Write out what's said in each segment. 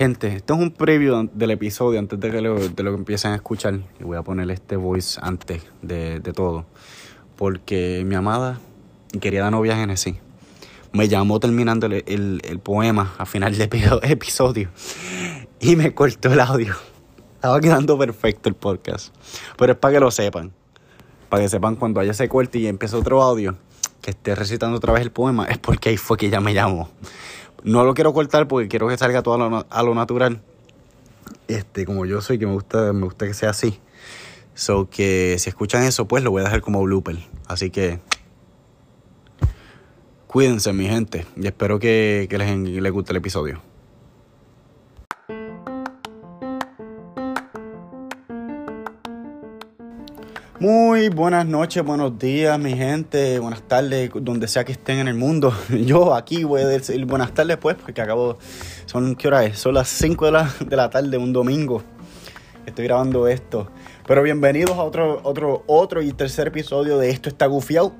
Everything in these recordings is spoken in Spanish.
Gente, esto es un preview del episodio antes de que lo, empiecen a escuchar. Y voy a poner este voice antes de, todo. Porque mi amada y querida novia Genesis me llamó terminando el, poema a final de episodio y me cortó el audio. Estaba quedando perfecto el podcast. Pero es para que lo sepan. Para que sepan cuando haya ese corte y empiece otro audio que esté recitando otra vez el poema, es porque ahí fue que ella me llamó. No lo quiero cortar porque quiero que salga todo a lo, natural. Este, como yo soy, que me gusta, me gusta que sea así. So que si escuchan eso, pues lo voy a dejar como blooper. Así que cuídense, mi gente. Y espero que, les, les guste el episodio. Muy buenas noches, buenos días, mi gente, buenas tardes, donde sea que estén en el mundo. Yo aquí voy a decir buenas tardes, pues, porque acabo. Son, ¿qué hora es? Son las 5 de la, de la tarde, un domingo. Estoy grabando esto. Pero bienvenidos a otro, otro, otro y tercer episodio de Esto está gufiado.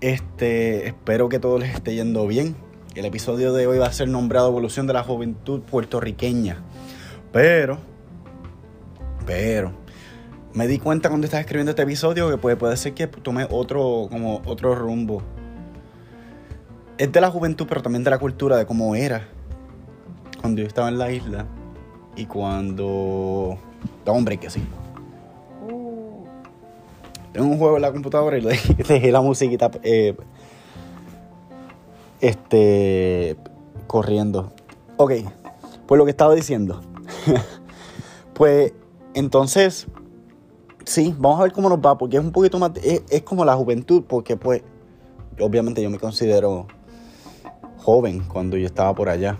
Este, espero que todo les esté yendo bien. El episodio de hoy va a ser nombrado Evolución de la Juventud Puertorriqueña. Pero, pero me di cuenta cuando estaba escribiendo este episodio que puede, puede ser que tome otro, como otro rumbo. Es de la juventud, pero también de la cultura, de cómo era cuando yo estaba en la isla y cuando... Da hombre que sí. Tengo un juego en la computadora y le dejé la musiquita eh, este corriendo. Ok, pues lo que estaba diciendo. pues entonces sí, vamos a ver cómo nos va, porque es un poquito más, es, como la juventud, porque pues, obviamente yo me considero joven cuando yo estaba por allá.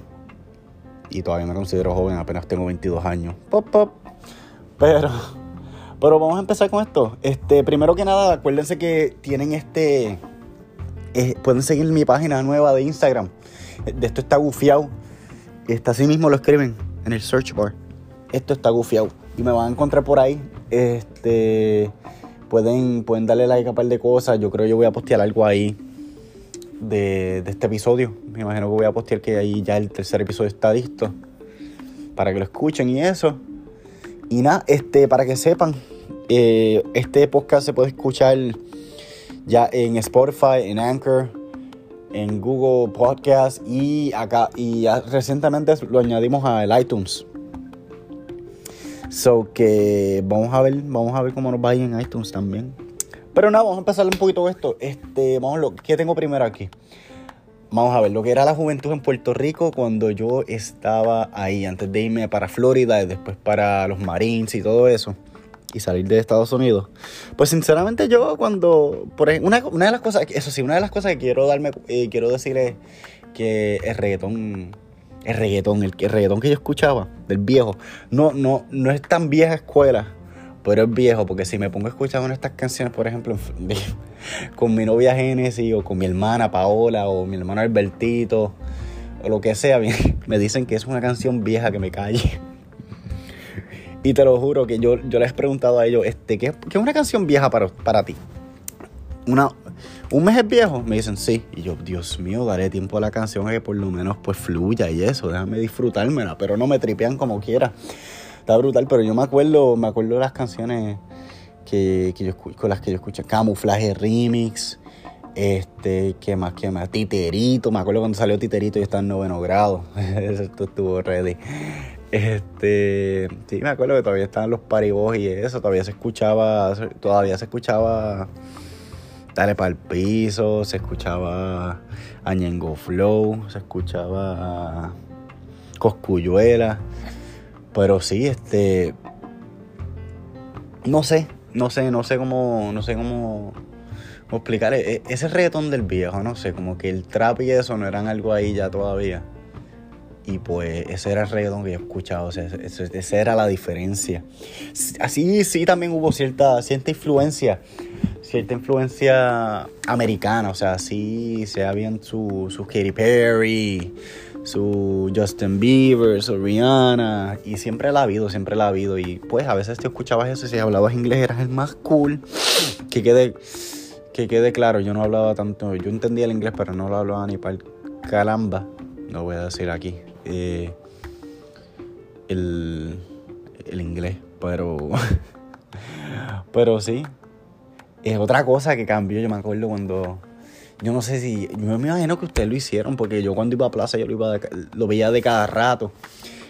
Y todavía me considero joven, apenas tengo 22 años. Pop, pop. Pero, pero vamos a empezar con esto. Este, primero que nada, acuérdense que tienen este, eh, pueden seguir mi página nueva de Instagram. De esto está gufiado. Está así mismo lo escriben en el search bar. Esto está gufiado. Y me van a encontrar por ahí. Este, pueden, pueden darle like a un par de cosas. Yo creo que yo voy a postear algo ahí de, este episodio. Me imagino que voy a postear que ahí ya el tercer episodio está listo. Para que lo escuchen y eso. Y nada, este, para que sepan, eh, este podcast se puede escuchar ya en Spotify, en Anchor, en Google Podcast y acá. Y recientemente lo añadimos al iTunes. So que vamos a ver, vamos a ver cómo nos va ahí en iTunes también. Pero nada, vamos a empezar un poquito esto. Este, vamos lo que tengo primero aquí. Vamos a ver lo que era la juventud en Puerto Rico cuando yo estaba ahí, antes de irme para Florida y después para los Marines y todo eso, y salir de Estados Unidos. Pues sinceramente yo cuando, por una, una de las cosas, eso sí, una de las cosas que quiero darme, eh, quiero decir es que el reggaetón el reggaetón, el, reggaetón que yo escuchaba, del viejo, no, no, no es tan vieja escuela, pero es viejo, porque si me pongo a escuchar una de estas canciones, por ejemplo, con mi novia Genesis, o con mi hermana Paola, o mi hermano Albertito, o lo que sea, me dicen que es una canción vieja que me calle. Y te lo juro que yo, yo les he preguntado a ellos, este, ¿qué, qué es una canción vieja para, para ti? Una, ¿Un mes es viejo? Me dicen sí. Y yo, Dios mío, daré tiempo a la canción que por lo menos pues fluya y eso, déjame disfrutármela, pero no me tripean como quiera. Está brutal, pero yo me acuerdo, me acuerdo de las canciones que, yo, con las que yo escuché. Camuflaje Remix, este, ¿qué más, qué más? Titerito, me acuerdo cuando salió Titerito y estaba en noveno grado. Esto estuvo ready. Este, sí, me acuerdo que todavía estaban los paribos y eso, todavía se escuchaba, todavía se escuchaba Dale para el piso, se escuchaba Añengo Flow, se escuchaba Coscuyuela. Pero sí, este. No sé, no sé, no sé cómo. No sé cómo, explicar. E, e, ese reggaetón del viejo, no sé, como que el trap y eso no eran algo ahí ya todavía. Y pues ese era el reggaetón que yo escuchaba, o sea, esa era la diferencia. Así sí también hubo cierta, cierta influencia cierta influencia americana, o sea, sí se habían su, su Katy Perry, su Justin Bieber, su Rihanna, y siempre la ha habido, siempre la ha habido, y pues a veces te escuchabas eso y si hablabas inglés eras el más cool, que quede, que quede claro, yo no hablaba tanto, yo entendía el inglés, pero no lo hablaba ni para el calamba, lo voy a decir aquí. Eh, el, el inglés, pero, pero sí, es otra cosa que cambió, yo me acuerdo cuando, yo no sé si, yo me imagino que ustedes lo hicieron, porque yo cuando iba a plaza yo lo, iba lo veía de cada rato,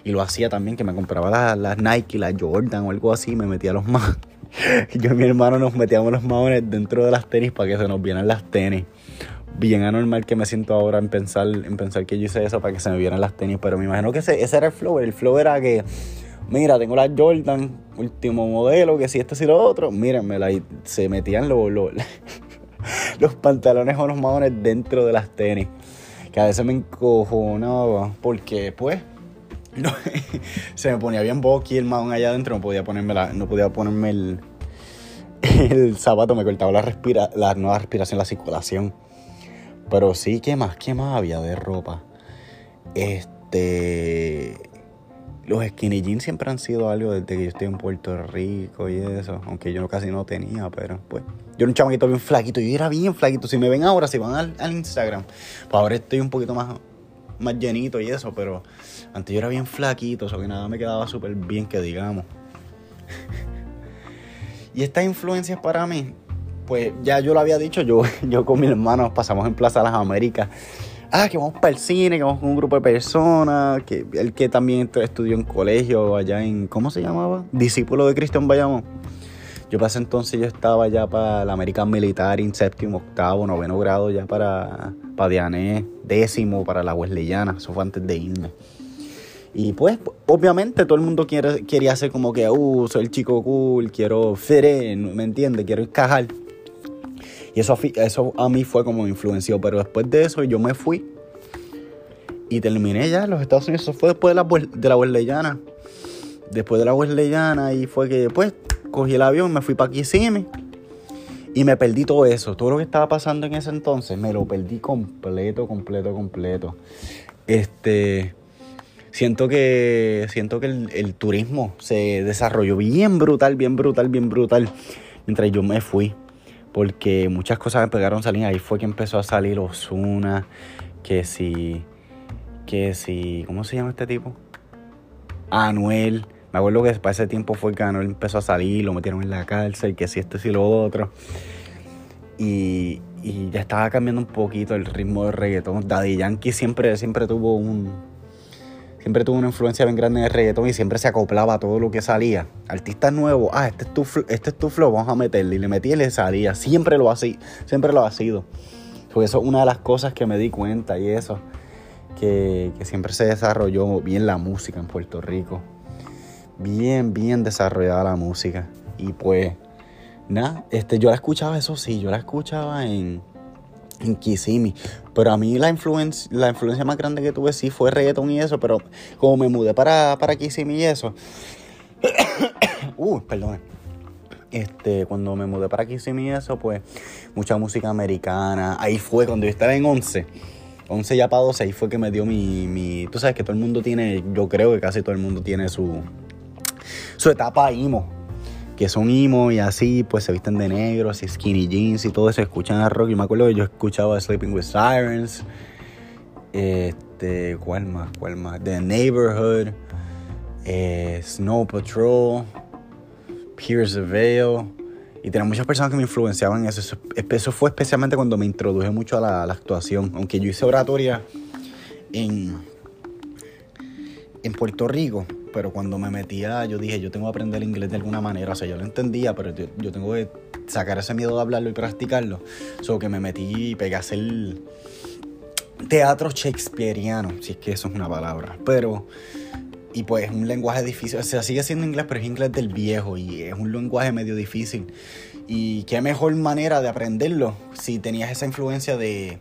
y lo hacía también, que me compraba las, Nike, las Jordan o algo así, me metía los más. yo y mi hermano nos metíamos los maones dentro de las tenis para que se nos vieran las tenis bien anormal que me siento ahora en pensar, en pensar que yo hice eso para que se me vieran las tenis, pero me imagino que ese, ese era el flow. El flow era que, mira, tengo las Jordan, último modelo, que si esto, si lo otro, mírenmela. Y se metían los, los, pantalones o los maones dentro de las tenis. Que a veces me encojonaba, porque pues se me ponía bien boqui el mahón allá adentro, no podía ponerme, la, no podía ponerme el, el zapato, me cortaba la, respira, la nueva respiración, la circulación. Pero sí, ¿qué más? ¿Qué más había de ropa? Este. Los skinny jeans siempre han sido algo desde que yo estoy en Puerto Rico y eso. Aunque yo casi no tenía, pero pues. Yo era un chamaquito bien flaquito. Yo era bien flaquito. Si me ven ahora, si van al, Instagram, pues ahora estoy un poquito más, más llenito y eso. Pero antes yo era bien flaquito. O sea que nada me quedaba súper bien, que digamos. y estas influencias para mí pues ya yo lo había dicho, yo, yo con mis hermanos pasamos en Plaza Las Américas. Ah, que vamos para el cine, que vamos con un grupo de personas, que el que también estudió en colegio allá en, ¿cómo se llamaba? Discípulo de Cristian Bayamón. Yo pasé entonces, yo estaba ya para la American Military en séptimo, octavo, noveno grado, ya para, para Diané, décimo, para la Wesleyana, eso fue antes de irme. Y pues, obviamente, todo el mundo quiere, quería hacer como que, uh, soy el chico cool, quiero fit ¿me entiendes? Quiero encajar. Y eso, a mí fue como me influenció. Pero después de eso yo me fui y terminé ya en los Estados Unidos. Eso fue después de la, de. Después de la Wesleyana y fue que después cogí el avión, me fui para Kissimmee. Y me perdí todo eso. Todo lo que estaba pasando en ese entonces, me lo perdí completo, completo, completo. Este. Siento que. Siento que el, el turismo se desarrolló bien brutal, bien brutal, bien brutal. Mientras yo me fui porque muchas cosas me pegaron a salir. Ahí fue que empezó a salir Osuna, que si, que si, ¿cómo se llama este tipo? Anuel. Me acuerdo que para ese tiempo fue que Anuel empezó a salir, lo metieron en la cárcel, que si esto, si lo otro. Y, y ya estaba cambiando un poquito el ritmo del reggaetón. Daddy Yankee siempre, siempre tuvo un, siempre tuvo una influencia bien grande en el reggaetón y siempre se acoplaba todo lo que salía. Artistas nuevos, ah, este es tu, este es tu flow, vamos a meterle. Y le metía y le salía. Siempre lo ha, siempre lo ha sido. Porque eso es una de las cosas que me di cuenta y eso. Que, que siempre se desarrolló bien la música en Puerto Rico. Bien, bien desarrollada la música. Y pues, nada, este, yo la escuchaba, eso sí, yo la escuchaba en en Kissimmee. Pero a mí la influencia, la influencia más grande que tuve sí fue reggaeton y eso, pero como me mudé para, para Kissimmee y eso. uh, perdón. Este, cuando me mudé para Kissimmee y eso, pues mucha música americana. Ahí fue cuando yo estaba en 11. 11 ya para 12, ahí fue que me dio mi, mi... Tú sabes que todo el mundo tiene, yo creo que casi todo el mundo tiene su, su etapa emo que son emo y así, pues se visten de negro, así skinny jeans y todo eso, escuchan a rock. Y me acuerdo que yo escuchaba Sleeping with Sirens, este, ¿cuál más? ¿Cuál más? The Neighborhood, eh, Snow Patrol, Pierce the Veil. Y tenía muchas personas que me influenciaban en eso. eso. fue especialmente cuando me introduje mucho a la, a la actuación. Aunque yo hice oratoria en, en Puerto Rico, pero cuando me metía, yo dije, yo tengo que aprender inglés de alguna manera. O sea, yo lo entendía, pero yo, tengo que sacar ese miedo de hablarlo y practicarlo. Solo que me metí y pegué a hacer teatro shakespeariano, si es que eso es una palabra. Pero, y pues un lenguaje difícil. O sea, sigue siendo inglés, pero es inglés del viejo y es un lenguaje medio difícil. Y qué mejor manera de aprenderlo si tenías esa influencia de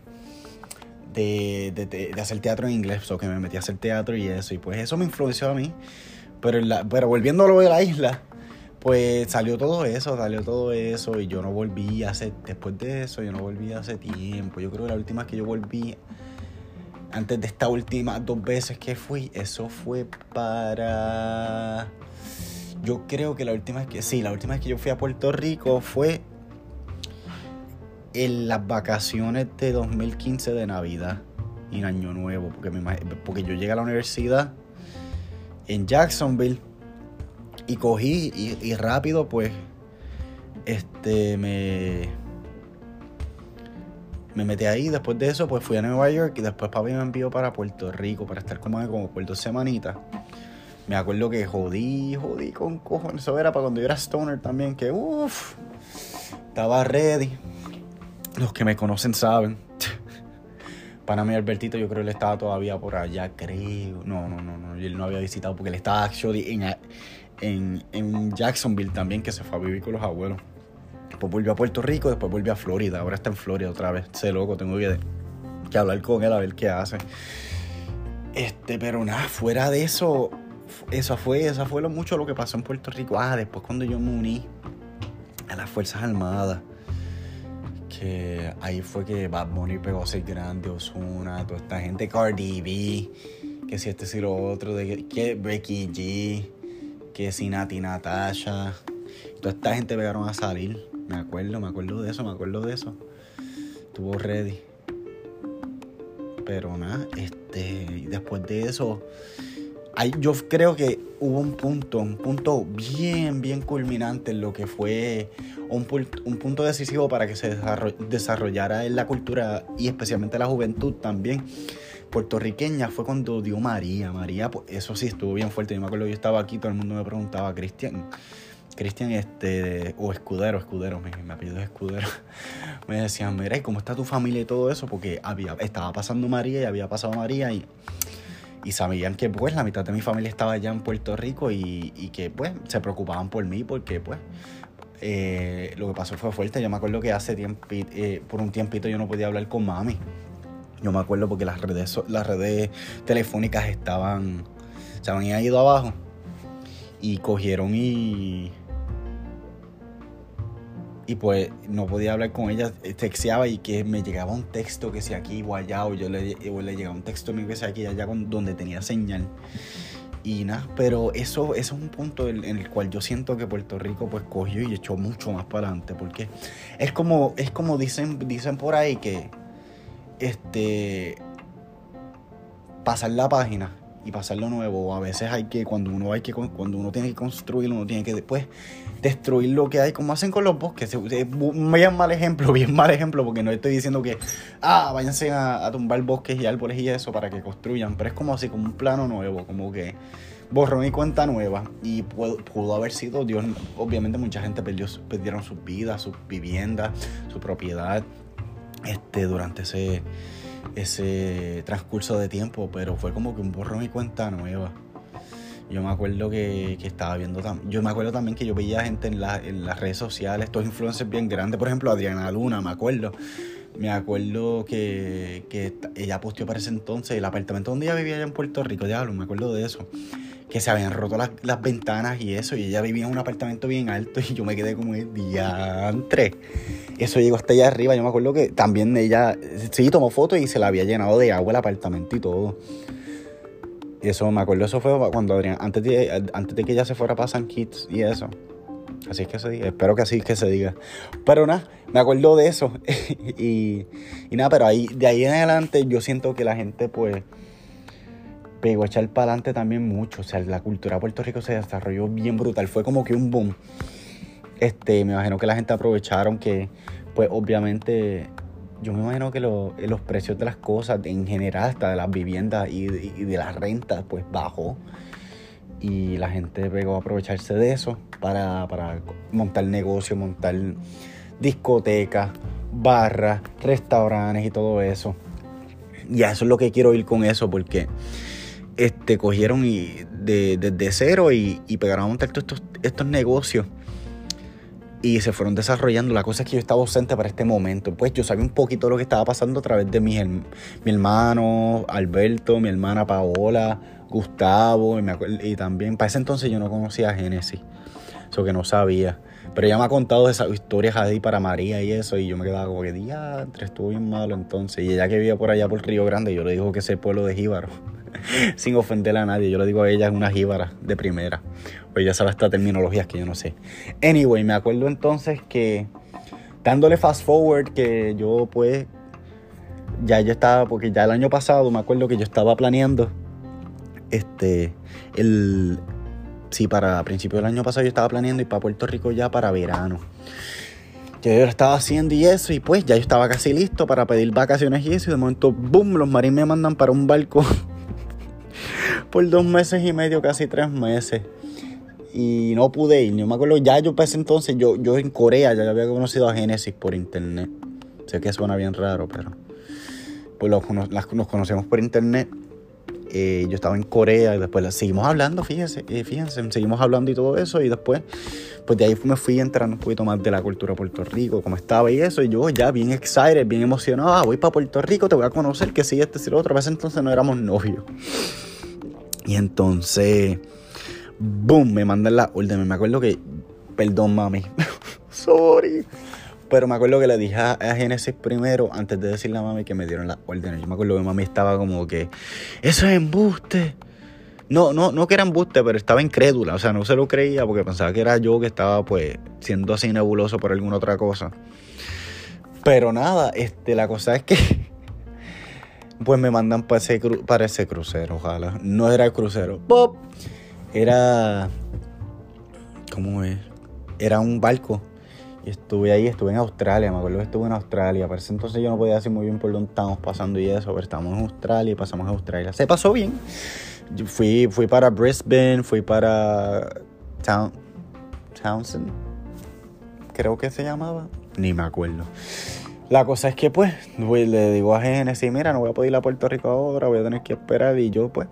de, hacer teatro en inglés, o que me metí a hacer teatro y eso, y pues eso me influenció a mí. Pero, pero volviendo a lo de la isla, pues salió todo eso, salió todo eso, y yo no volví hace, después de eso, yo no volví hace tiempo. Yo creo que la última vez que yo volví, antes de esta última dos veces que fui, eso fue para... Yo creo que la última vez que, sí, la última vez que yo fui a Puerto Rico fue en las vacaciones de 2015 de Navidad y Año Nuevo, porque, porque yo llegué a la universidad en Jacksonville. Y cogí y, rápido pues este me me metí ahí, después de eso pues fui a Nueva York y después papi me envió para Puerto Rico para estar como, como por dos semanitas. Me acuerdo que jodí, jodí con cojones. Eso era para cuando yo era stoner también, que uff, estaba ready. Los que me conocen saben. Para mí, Albertito, yo creo que él estaba todavía por allá, creo. No, no, no, no. Él no había visitado porque él estaba actually en, en, en Jacksonville también, que se fue a vivir con los abuelos. Después volvió a Puerto Rico, después volvió a Florida. Ahora está en Florida otra vez. Sé loco, tengo que, que hablar con él a ver qué hace. Este, pero nada, fuera de eso, eso fue, eso fue lo mucho lo que pasó en Puerto Rico. Ah, después cuando yo me uní a las Fuerzas Armadas, que ahí fue que Bad Bunny pegó a ser grande, Osuna, toda esta gente, Cardi B, que si este si lo otro, de que Becky G, que si Nati Natasha, toda esta gente pegaron a salir. Me acuerdo, me acuerdo de eso, me acuerdo de eso. Estuvo ready. Pero nada, este, después de eso, yo creo que hubo un punto, un punto bien, bien culminante en lo que fue un, punto decisivo para que se desarrollara en la cultura y especialmente la juventud también puertorriqueña fue cuando dio María. María, pues eso sí estuvo bien fuerte. Yo me acuerdo, yo estaba aquí, todo el mundo me preguntaba, Cristian, Cristian, este, o Escudero, Escudero, mi, mi apellido es Escudero, me decían, mira, ¿y cómo está tu familia y todo eso? Porque había, estaba pasando María y había pasado María y y sabían que pues la mitad de mi familia estaba allá en Puerto Rico y, que pues se preocupaban por mí porque pues eh, lo que pasó fue fuerte. Yo me acuerdo que hace tiempo, eh, por un tiempito yo no podía hablar con mami. Yo me acuerdo porque las redes, las redes telefónicas estaban, se habían ido abajo y cogieron y y pues no podía hablar con ella, eh, texteaba y que me llegaba un texto que sea aquí o allá, o yo le, le llegaba un texto mío que sea aquí allá donde tenía señal. Y nada, pero eso, eso es un punto en, el cual yo siento que Puerto Rico pues cogió y echó mucho más para adelante, porque es como, es como dicen, dicen por ahí que este pasar la página y pasar lo nuevo. A veces hay que, cuando uno hay que, cuando uno tiene que construir, uno tiene que después destruir lo que hay, como hacen con los bosques. Es bien mal ejemplo, bien mal ejemplo, porque no estoy diciendo que, ah, váyanse a, tumbar bosques y árboles y eso para que construyan, pero es como así, como un plano nuevo, como que borrón y cuenta nueva. Y pudo, pudo haber sido, Dios, obviamente mucha gente perdió, perdieron sus vidas, sus viviendas, su propiedad, este, durante ese ese transcurso de tiempo, pero fue como que un borrón y cuenta nueva. Yo me acuerdo que, estaba viendo también. Yo me acuerdo también que yo veía gente en, las redes sociales, estos influencers bien grandes, por ejemplo, Adriana Luna, me acuerdo. Me acuerdo que, ella posteó para ese entonces el apartamento donde ella vivía allá en Puerto Rico, diablo, me acuerdo de eso. Que se habían roto las, las ventanas y eso, y ella vivía en un apartamento bien alto y yo me quedé como el diantre. Eso llegó hasta allá arriba. Yo me acuerdo que también ella, sí, tomó fotos y se la había llenado de agua el apartamento y todo. Y eso, me acuerdo, eso fue cuando Adrián, antes de, antes de que ella se fuera para San Kitts y eso. Así es que se diga, espero que así es que se diga. Pero nada, me acuerdo de eso. y, y, nada, pero ahí, de ahí en adelante yo siento que la gente pues pegó a echar para adelante también mucho. O sea, la cultura de Puerto Rico se desarrolló bien brutal. Fue como que un boom. Este, me imagino que la gente aprovecharon que, pues obviamente, yo me imagino que los precios de las cosas en general, hasta de las viviendas y, de las rentas, pues bajó. Y la gente pegó a aprovecharse de eso para, para montar negocio, montar discotecas, barras, restaurantes y todo eso. Y eso es lo que quiero ir con eso, porque este, cogieron y desde cero y, pegaron a montar todos estos, estos negocios y se fueron desarrollando. La cosa es que yo estaba ausente para este momento. Pues yo sabía un poquito de lo que estaba pasando a través de mi, mi hermano Alberto, mi hermana Paola, Gustavo, y, también para ese entonces yo no conocía a Génesis, eso que no sabía. Pero ella me ha contado esas historias ahí para María y eso, y yo me quedaba como que, diantre, estuvo bien malo entonces. Y ella que vivía por allá por Río Grande, yo le digo que ese pueblo de Jíbaro. sin ofender a nadie. Yo le digo a ella es una jíbara de primera. Pues ya sabe esta terminologías que yo no sé. Anyway, me acuerdo entonces que dándole fast forward que yo pues ya yo estaba, porque ya el año pasado me acuerdo que yo estaba planeando este, el, sí, para principios del año pasado yo estaba planeando ir para Puerto Rico ya para verano. Yo lo estaba haciendo y eso, y pues ya yo estaba casi listo para pedir vacaciones y eso, y de momento, boom, los marines me mandan para un barco por dos meses y medio, casi tres meses. Y no pude ir, yo me acuerdo, ya yo para ese entonces, yo, yo en Corea ya había conocido a Genesis por internet. Sé que suena bien raro, pero pues nos conocemos por internet eh, yo estaba en Corea y después seguimos hablando, fíjense, eh, fíjense, seguimos hablando y todo eso y después, pues de ahí me fui entrando un poquito más de la cultura de Puerto Rico, cómo estaba y eso, y yo ya bien excited, bien emocionado, ah, voy para Puerto Rico, te voy a conocer, que sí, este, sí, lo otro, a veces entonces no éramos novios. Y entonces, boom, me mandan la orden, me acuerdo que, perdón mami, sorry. Pero me acuerdo que le dije a, Genesis primero, antes de decirle a mami que me dieron las órdenes. Yo me acuerdo que mami estaba como que, eso es embuste. No, no, no que era embuste, pero estaba incrédula. O sea, no se lo creía porque pensaba que era yo que estaba pues siendo así nebuloso por alguna otra cosa. Pero nada, este, la cosa es que pues me mandan para ese, para ese crucero, ojalá. No era el crucero. ¡Pop! Era... ¿Cómo es? Era un barco estuve ahí, estuve en Australia, me acuerdo que estuve en Australia. Para ese entonces yo no podía decir muy bien por dónde estábamos pasando y eso, pero estábamos en Australia y pasamos a Australia. Se pasó bien. fui, fui para Brisbane, fui para Town, Townsend, creo que se llamaba. Ni me acuerdo. La cosa es que pues le digo a Genesis, mira, no voy a poder ir a Puerto Rico ahora, voy a tener que esperar y yo pues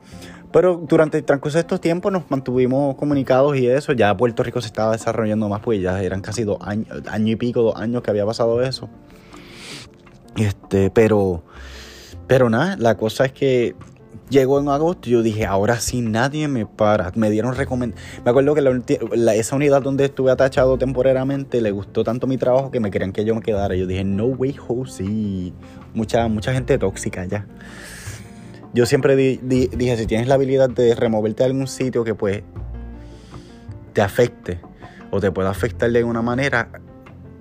pero durante el transcurso de estos tiempos nos mantuvimos comunicados y eso. Ya Puerto Rico se estaba desarrollando más, pues ya eran casi dos años, año y pico, dos años que había pasado eso. Este, pero, pero nada, la cosa es que llegó en agosto y yo dije, ahora sí nadie me para. Me dieron recomendaciones. Me acuerdo que la, esa unidad donde estuve atachado temporariamente le gustó tanto mi trabajo que me querían que yo me quedara. Yo dije, no way, Jose. Mucha, mucha gente tóxica ya yo siempre dije, si tienes la habilidad de removerte de algún sitio que pues te afecte o te pueda afectar de alguna manera,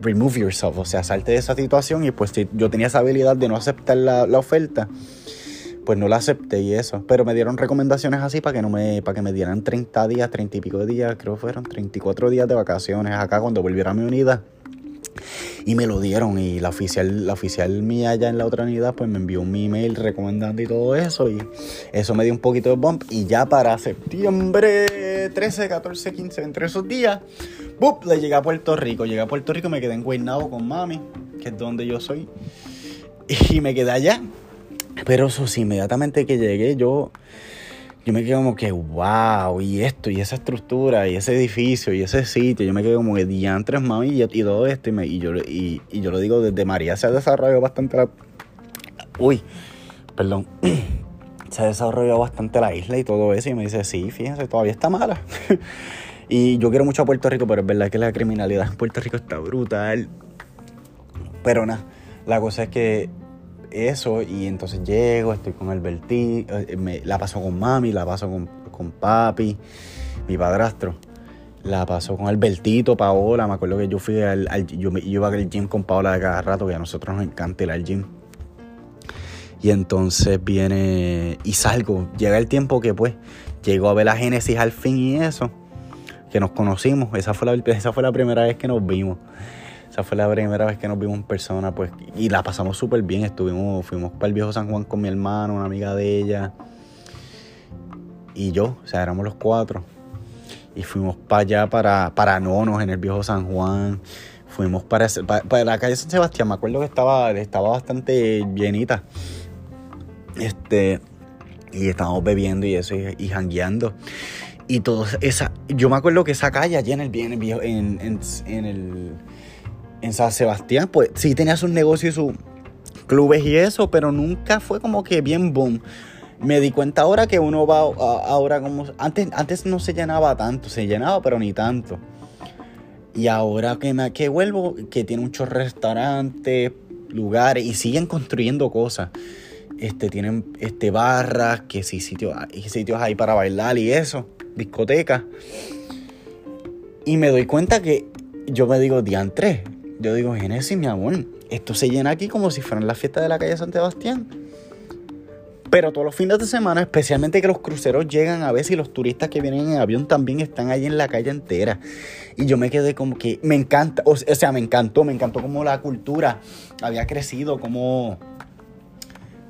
remove yourself, o sea, salte de esa situación y pues si yo tenía esa habilidad de no aceptar la, oferta, pues no la acepté y eso. Pero me dieron recomendaciones así para que no me, para que me dieran 30 días, 30 y pico de días, creo que fueron 34 días de vacaciones acá cuando volviera a mi unidad. Y me lo dieron y la oficial, la oficial mía allá en la otra unidad pues me envió un email recomendando y todo eso y eso me dio un poquito de bump y ya para septiembre 13, 14, 15, entre esos días, ¡bup! le llegué a Puerto Rico. Llegué a Puerto Rico, me quedé en Guaynabo con mami, que es donde yo soy, y me quedé allá. Pero eso sí, inmediatamente que llegué yo yo me quedo como que, wow, y esto, y esa estructura, y ese edificio, y ese sitio, yo me quedo como que diantres, mami, y, y todo esto, y, yo, y, yo lo digo, desde María se ha desarrollado bastante la... Uy, perdón. se ha desarrollado bastante la isla y todo eso, y me dice, sí, fíjense, todavía está mala. y yo quiero mucho a Puerto Rico, pero es verdad que la criminalidad en Puerto Rico está brutal. Pero nada, la cosa es que eso y entonces llego, estoy con Alberti, eh, me, la paso con mami, la paso con, con papi, mi padrastro. La paso con Albertito, Paola. Me acuerdo que yo fui al, yo, me, iba al gym con Paola de cada rato, que a nosotros nos encanta ir al gym. Y entonces viene y salgo. Llega el tiempo que pues llego a ver la Génesis al fin y eso. Que nos conocimos. Esa fue la, esa fue la primera vez que nos vimos. Esa fue la primera vez que nos vimos en persona, pues, y la pasamos súper bien. Estuvimos, fuimos para el viejo San Juan con mi hermano, una amiga de ella, y yo, o sea, éramos los cuatro. Y fuimos para allá, para, para Nonos, en el viejo San Juan. Fuimos para, para, la calle San Sebastián, me acuerdo que estaba, estaba bastante llenita. Este, y estábamos bebiendo y eso, y, jangueando. Y todo esa, yo me acuerdo que esa calle el, en el, en, en el en San Sebastián, pues sí tenía sus negocios y sus clubes y eso, pero nunca fue como que bien boom. Me di cuenta ahora que uno va ahora como... Antes, antes no se llenaba tanto, se llenaba pero ni tanto. Y ahora que, me, que vuelvo, que tiene muchos restaurantes, lugares y siguen construyendo cosas. Este, tienen este, barras, que sí, sitios, sitios ahí para bailar y eso, discotecas. Y me doy cuenta que yo me digo, diantre, yo digo, Genesis, mi amor, esto se llena aquí como si fuera la fiesta de la calle San Sebastián. Pero todos los fines de semana, especialmente que los cruceros llegan a veces y los turistas que vienen en avión también están ahí en la calle entera. Y yo me quedé como que me encanta, o sea, me encantó, me encantó como la cultura había crecido, como...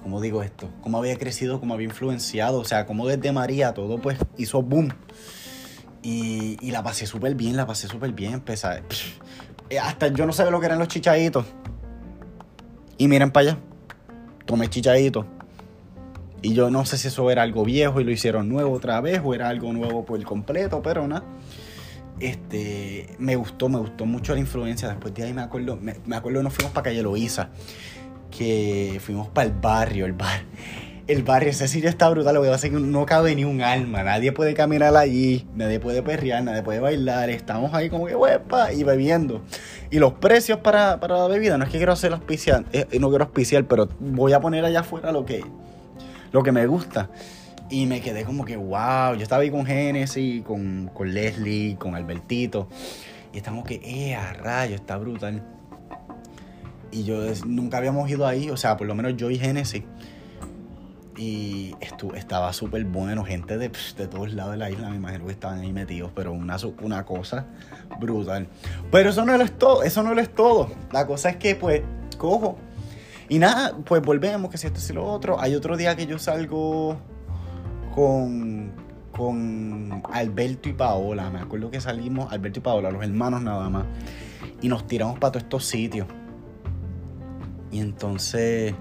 ¿Cómo digo esto? Cómo había crecido, cómo había influenciado, o sea, como desde María todo pues hizo boom. Y, y la pasé súper bien, la pasé súper bien. Pesa, eh, hasta yo no sabía lo que eran los chichaditos. Y miren para allá, tomé chichaditos. Y yo no sé si eso era algo viejo y lo hicieron nuevo otra vez o era algo nuevo por completo, pero nada. Este, me gustó, me gustó mucho la influencia. Después de ahí me acuerdo, me, acuerdo que nos fuimos para Calle Loíza, que fuimos para el barrio, el bar. El barrio, ese sitio está brutal, lo que pasa es que no cabe ni un alma, nadie puede caminar allí, nadie puede perrear, nadie puede bailar, estamos ahí como que huepa y bebiendo. Y los precios para, para la bebida, no es que quiero hacer auspiciar, eh, no quiero auspiciar, pero voy a poner allá afuera lo que, lo que me gusta. Y me quedé como que, wow, yo estaba ahí con Genesis, con, con Leslie, con Albertito. Y estamos que, eh, a rayo, está brutal. Y yo nunca habíamos ido ahí, o sea, por lo menos yo y Genesis. Y estaba súper bueno, gente de, de, todos lados de la isla, me imagino que estaban ahí metidos, pero una, una cosa brutal. Pero eso no es todo, eso no es todo. La cosa es que, pues, cojo y nada, pues volvemos, que si esto y lo otro. Hay otro día que yo salgo con, con Alberto y Paola. Me acuerdo que salimos, Alberto y Paola, los hermanos nada más. Y nos tiramos para todos estos sitios. Y entonces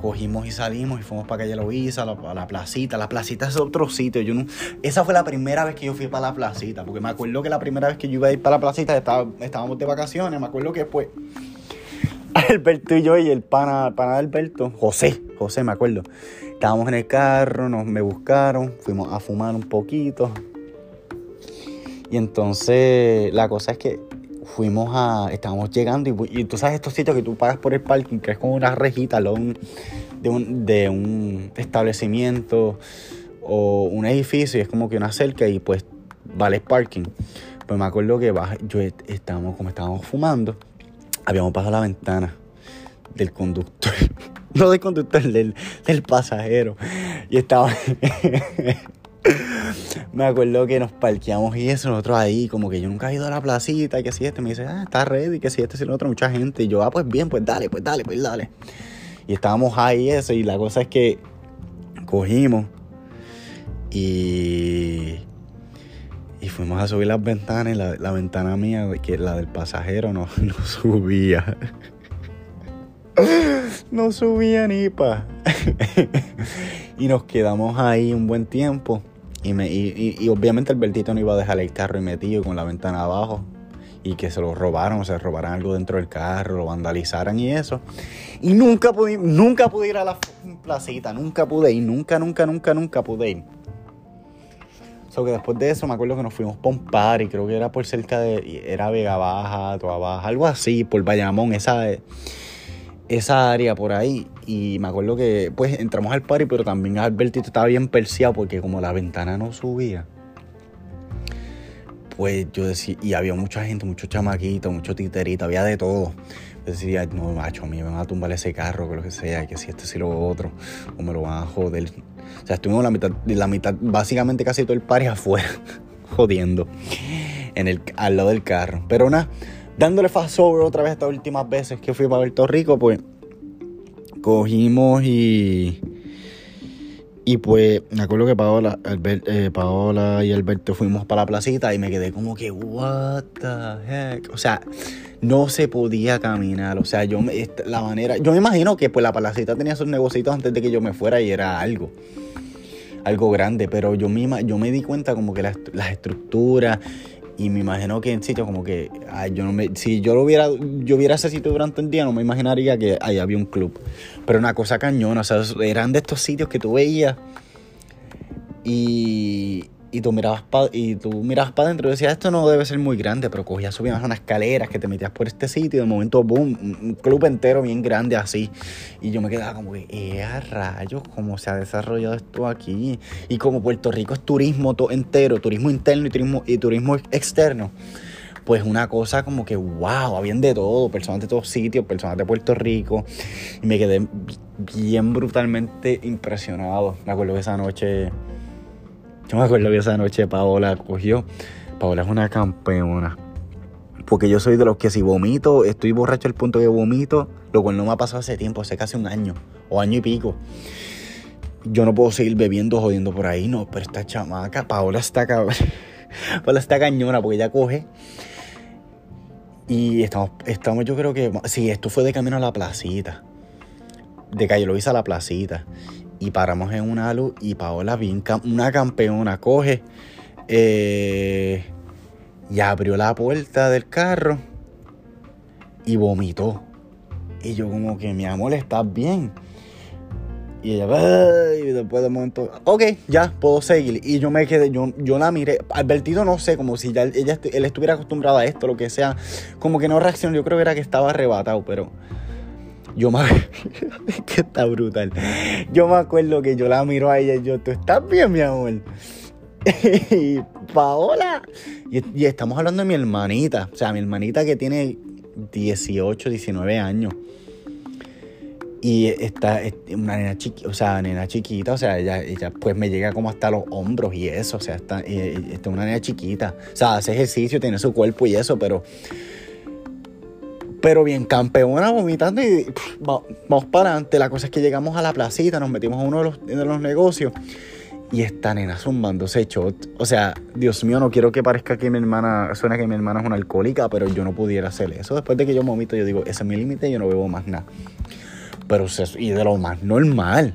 cogimos y salimos y fuimos para Calle Loíza, a la, la, placita. La placita es otro sitio. Yo no, esa fue la primera vez que yo fui para la placita. Porque me acuerdo que la primera vez que yo iba a ir para la placita estaba, estábamos de vacaciones. Me acuerdo que pues Alberto y yo y el pana, pana de Alberto, José, José me acuerdo. Estábamos en el carro, nos me buscaron, fuimos a fumar un poquito. Y entonces la cosa es que fuimos a. Estábamos llegando y, tú sabes estos sitios que tú pagas por el parking, que es como una rejita de, un, de un establecimiento o un edificio y es como que una cerca y pues vale parking. Pues me acuerdo que yo estábamos, como estábamos fumando, habíamos pasado la ventana del conductor. No del conductor, del, del pasajero. Y estaba. me acuerdo que nos parqueamos y eso, nosotros ahí, como que yo nunca he ido a la placita que si este me dice, ah, está ready, que si este, si lo otro, mucha gente. Y yo, ah, pues bien, pues dale, pues dale, pues dale. Y estábamos ahí eso, y la cosa es que cogimos y y fuimos a subir las ventanas y la, ventana mía, que la del pasajero, no, no subía. no subía ni pa. y nos quedamos ahí un buen tiempo. Y, me, y, y, obviamente Albertito no iba a dejar el carro y metido con la ventana abajo. Y que se lo robaron, o se robaran algo dentro del carro, lo vandalizaran y eso. Y nunca pude, nunca pude ir a la placita, nunca pude ir, nunca, nunca, nunca, nunca pude ir. So que después de eso me acuerdo que nos fuimos por un party, creo que era por cerca de. Era Vega Baja, Toa Baja, algo así, por Bayamón, esa, esa área por ahí. Y me acuerdo que pues entramos al party, pero también Albertito estaba bien perseado porque como la ventana no subía. Pues yo decía, y había mucha gente, muchos chamaquitos, muchos titeritos, había de todo decía, no, macho, a mí me van a tumbar ese carro, que lo que sea, que si este si lo otro, o me lo van a joder. O sea, estuvimos la mitad, la mitad, básicamente casi todo el party afuera, jodiendo, en el, al lado del carro. Pero nada, dándole fast over otra vez estas últimas veces que fui para Puerto Rico, pues cogimos y. Y pues me acuerdo que Paola, eh, Paola y Alberto fuimos para la placita y me quedé como que, what the heck. O sea, no se podía caminar. O sea, yo me, la manera. Yo me imagino que pues la palacita tenía sus negocios antes de que yo me fuera y era algo. Algo grande. Pero yo misma, yo me di cuenta como que las, estructuras. Y me imagino que en sitios como que. yo no me, si yo lo hubiera. Yo hubiera ese sitio durante el día, no me imaginaría que ahí había un club. Pero una cosa cañona. O sea, eran de estos sitios que tú veías. Y y tú mirabas para y tú mirabas adentro y decías esto no debe ser muy grande pero cogías subías unas escaleras que te metías por este sitio y de momento boom un club entero bien grande así y yo me quedaba como que eh a rayos cómo se ha desarrollado esto aquí y como Puerto Rico es turismo todo entero turismo interno y turismo y turismo externo pues una cosa como que, wow, habían de todo, personas de todos sitios, personas de Puerto Rico. Y me quedé bien brutalmente impresionado. Me acuerdo que esa noche, yo me acuerdo que esa noche Paola cogió. Paola es una campeona. Porque yo soy de los que si vomito, estoy borracho al punto que vomito, lo cual no me ha pasado hace tiempo, hace casi un año o año y pico. Yo no puedo seguir bebiendo, jodiendo por ahí, no, pero esta chamaca, Paola está. Paola está cañona porque ella coge. Y estamos, estamos, yo creo que, sí, esto fue de camino a la placita. De Calle Loiza a la placita. Y paramos en una luz y Paola, bien, una campeona, coge. Eh, y abrió la puerta del carro y vomitó. Y yo como que, mi amor, ¿estás bien? Y ella, y después de momento, ok, ya, puedo seguir. Y yo me quedé, yo, yo la miré, advertido no sé, como si ya ella, él estuviera acostumbrado a esto, lo que sea. Como que no reaccionó, yo creo que era que estaba arrebatado, pero yo me... que está brutal. Yo me acuerdo que yo la miro a ella y yo, ¿tú estás bien, mi amor? y Paola. Y, estamos hablando de mi hermanita. O sea, mi hermanita que tiene 18, 19 años. Y está una nena chiquita, o sea, nena chiquita, o sea, ella, ella pues me llega como hasta los hombros y eso, o sea, está, está una nena chiquita. O sea, hace ejercicio, tiene su cuerpo y eso, pero pero bien campeona vomitando y vamos para adelante. La cosa es que llegamos a la placita, nos metimos a uno de los, de los negocios y esta nena zumbándose shot. O sea, Dios mío, no quiero que parezca que mi hermana, suena que mi hermana es una alcohólica, pero yo no pudiera hacer eso. Después de que yo vomito, yo digo, ese es mi límite, yo no bebo más nada. Pero, y de lo más normal.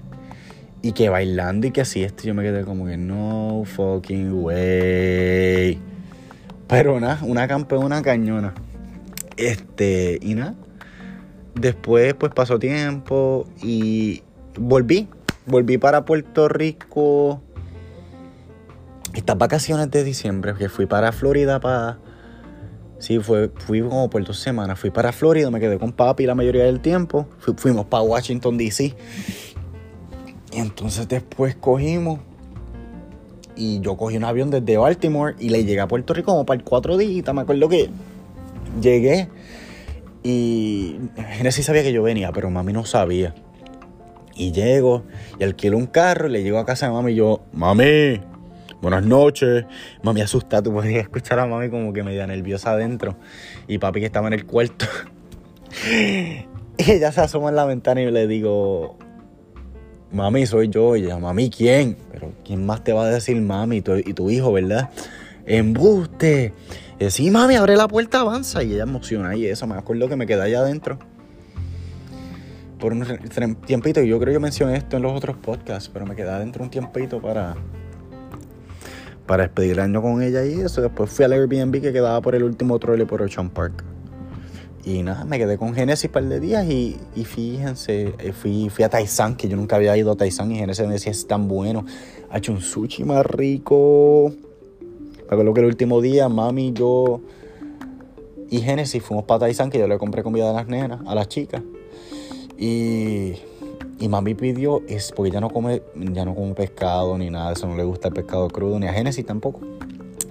Y que bailando y que así, esto yo me quedé como que no fucking way. Pero nada, una campeona cañona. Este, y nada. Después, pues pasó tiempo y volví. Volví para Puerto Rico estas vacaciones de diciembre, que fui para Florida para... Sí, fue, fui como por dos semanas. Fui para Florida, me quedé con papi la mayoría del tiempo. fuimos para Washington, D.C. Y entonces después cogimos y yo cogí un avión desde Baltimore y le llegué a Puerto Rico como para el cuatro días. Me acuerdo que llegué y Genesis sabía que yo venía, pero mami no sabía. Y llego y alquilo un carro y le llego a casa de mami y yo, mami, buenas noches. Mami asustada, tú podías escuchar a mami como que media nerviosa adentro. Y papi que estaba en el cuarto. y ella se asoma en la ventana y le digo, mami, soy yo. Y ella, mami, ¿quién? Pero ¿quién más te va a decir mami? y tu hijo, ¿verdad? Embuste. Y sí, mami, abre la puerta, avanza. Y ella emociona y eso. Me acuerdo que me quedé allá adentro. Por un tiempito. Y yo creo que mencioné esto en los otros podcasts. Pero me quedé adentro un tiempito para para despedir el año con ella y eso. Después fui al Airbnb que quedaba por el último trole por Ocean Park. Y nada, me quedé con Genesis un par de días y, y fíjense, eh, fui, fui a Taizan, que yo nunca había ido a Taizan y Genesis me decía, es tan bueno. Ha hecho un sushi más rico. Me acuerdo que el último día, mami, yo y Genesis fuimos para Taizan, que yo le compré comida a las nenas, a las chicas. Y y mami pidió, es porque ya no come, ya no come pescado ni nada, eso no le gusta el pescado crudo, ni a Genesis tampoco.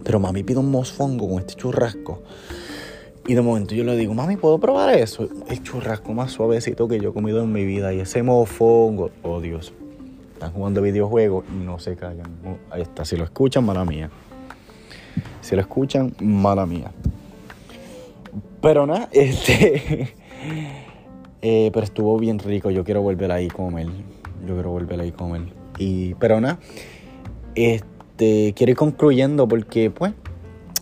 Pero mami pide un mosfongo con este churrasco. Y de momento yo le digo, mami, ¿puedo probar eso? El churrasco más suavecito que yo he comido en mi vida. Y ese mofongo, oh Dios, están jugando videojuegos y no se callan. ahí está, si lo escuchan, mala mía. Si lo escuchan, mala mía. Pero nada, este... Eh, pero estuvo bien rico. Yo quiero volver ahí con él. Yo quiero volver ahí con él. Y, pero nada, este, quiero ir concluyendo porque, pues,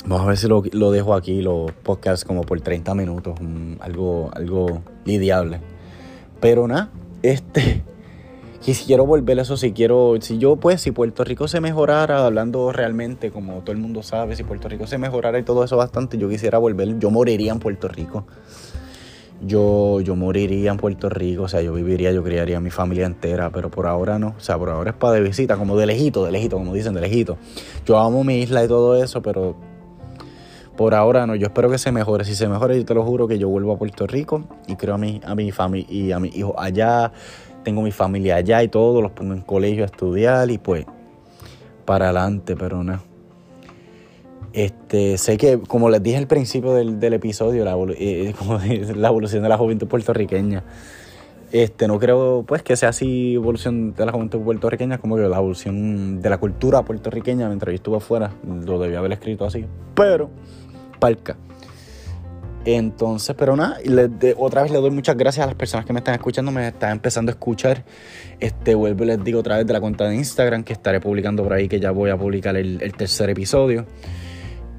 vamos a ver si lo, dejo aquí, los podcasts, como por 30 minutos. algo, algo lidiable. Pero nada, este. Y si quiero volver eso, si quiero, si yo pues, si Puerto Rico se mejorara, hablando realmente, como todo el mundo sabe, si Puerto Rico se mejorara y todo eso bastante, yo quisiera volver, yo moriría en Puerto Rico. Yo, yo moriría en Puerto Rico, o sea, yo viviría, yo criaría a mi familia entera, pero por ahora no, o sea, por ahora es para de visita, como de lejito, de lejito, como dicen, de lejito. Yo amo mi isla y todo eso, pero por ahora no, yo espero que se mejore, si se mejore yo te lo juro que yo vuelvo a Puerto Rico y creo a mi, a mi familia y a mi hijo allá, tengo mi familia allá y todo, los pongo en colegio a estudiar y pues para adelante, pero no. Este, sé que, como les dije al principio del, del episodio, la, eh, como la evolución de la juventud puertorriqueña. Este, no creo pues que sea así evolución de la juventud puertorriqueña, como que la evolución de la cultura puertorriqueña mientras yo estuve afuera, lo debía haber escrito así. Pero, palca. Entonces, pero nada, otra vez le doy muchas gracias a las personas que me están escuchando, me están empezando a escuchar. Este, vuelvo y les digo otra vez de la cuenta de Instagram que estaré publicando por ahí, que ya voy a publicar el, tercer episodio.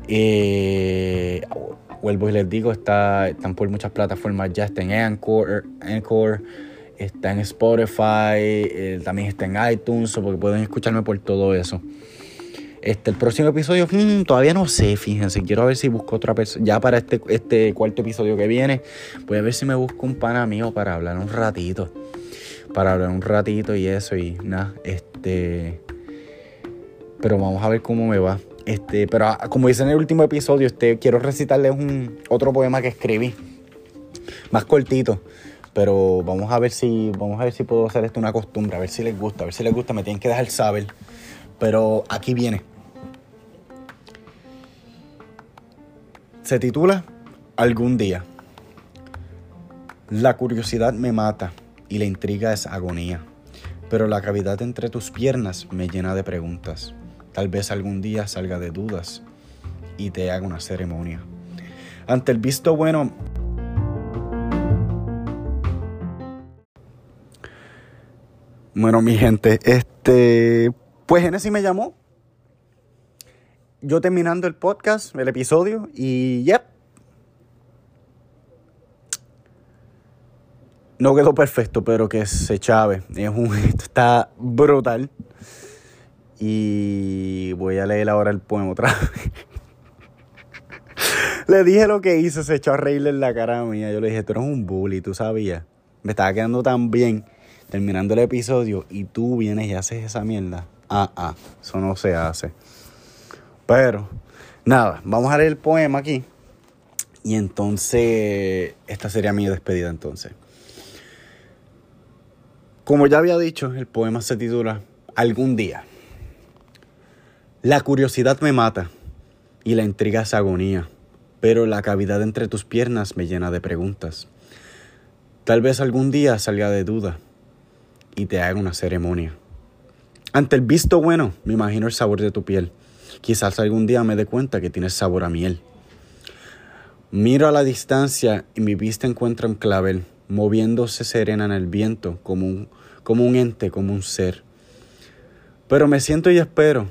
Eh, vuelvo y les digo, está, están por muchas plataformas ya, está en Anchor, Anchor está en Spotify, eh, también está en iTunes, porque pueden escucharme por todo eso. Este, el próximo episodio, hmm, todavía no sé, fíjense. Quiero ver si busco otra persona. Ya para este, este cuarto episodio que viene, voy a ver si me busco un pana mío para hablar un ratito. Para hablar un ratito y eso, y nada, este. Pero vamos a ver cómo me va. Este, pero ah, como dice en el último episodio, este, quiero recitarles un, otro poema que escribí. Más cortito. Pero vamos a ver si. Vamos a ver si puedo hacer esto una costumbre. A ver si les gusta. A ver si les gusta. Me tienen que dejar saber. Pero aquí viene. Se titula Algún día. La curiosidad me mata y la intriga es agonía, pero la cavidad entre tus piernas me llena de preguntas. Tal vez algún día salga de dudas y te haga una ceremonia. Ante el visto bueno, Bueno, mi gente, este, pues Genesis me llamó yo terminando el podcast, el episodio, y yep. No quedó perfecto, pero que se chave. Es un, está brutal. Y voy a leer ahora el poema otra vez. le dije lo que hice, se echó a reírle en la cara mía. Yo le dije, tú eres un bully, tú sabías. Me estaba quedando tan bien terminando el episodio y tú vienes y haces esa mierda. Ah, ah, eso no se hace. Pero, nada, vamos a leer el poema aquí. Y entonces, esta sería mi despedida entonces. Como ya había dicho, el poema se titula Algún día. La curiosidad me mata y la intriga es agonía, pero la cavidad entre tus piernas me llena de preguntas. Tal vez algún día salga de duda y te haga una ceremonia. Ante el visto bueno, me imagino el sabor de tu piel Quizás algún día me dé cuenta que tienes sabor a miel. Miro a la distancia y mi vista encuentra un clavel, moviéndose serena en el viento, como un, como un ente, como un ser. Pero me siento y espero,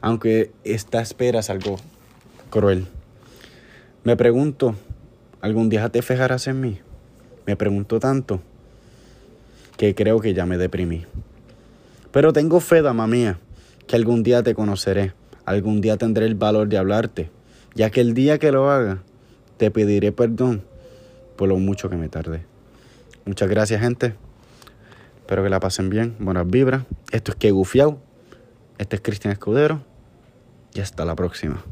aunque esta espera es algo cruel. Me pregunto, ¿algún día te fijarás en mí? Me pregunto tanto que creo que ya me deprimí. Pero tengo fe, dama mía, que algún día te conoceré algún día tendré el valor de hablarte, ya que el día que lo haga, te pediré perdón por lo mucho que me tardé. Muchas gracias, gente. Espero que la pasen bien. Buenas vibras. Esto es Que Gufiao. Este es Cristian Escudero. Y hasta la próxima.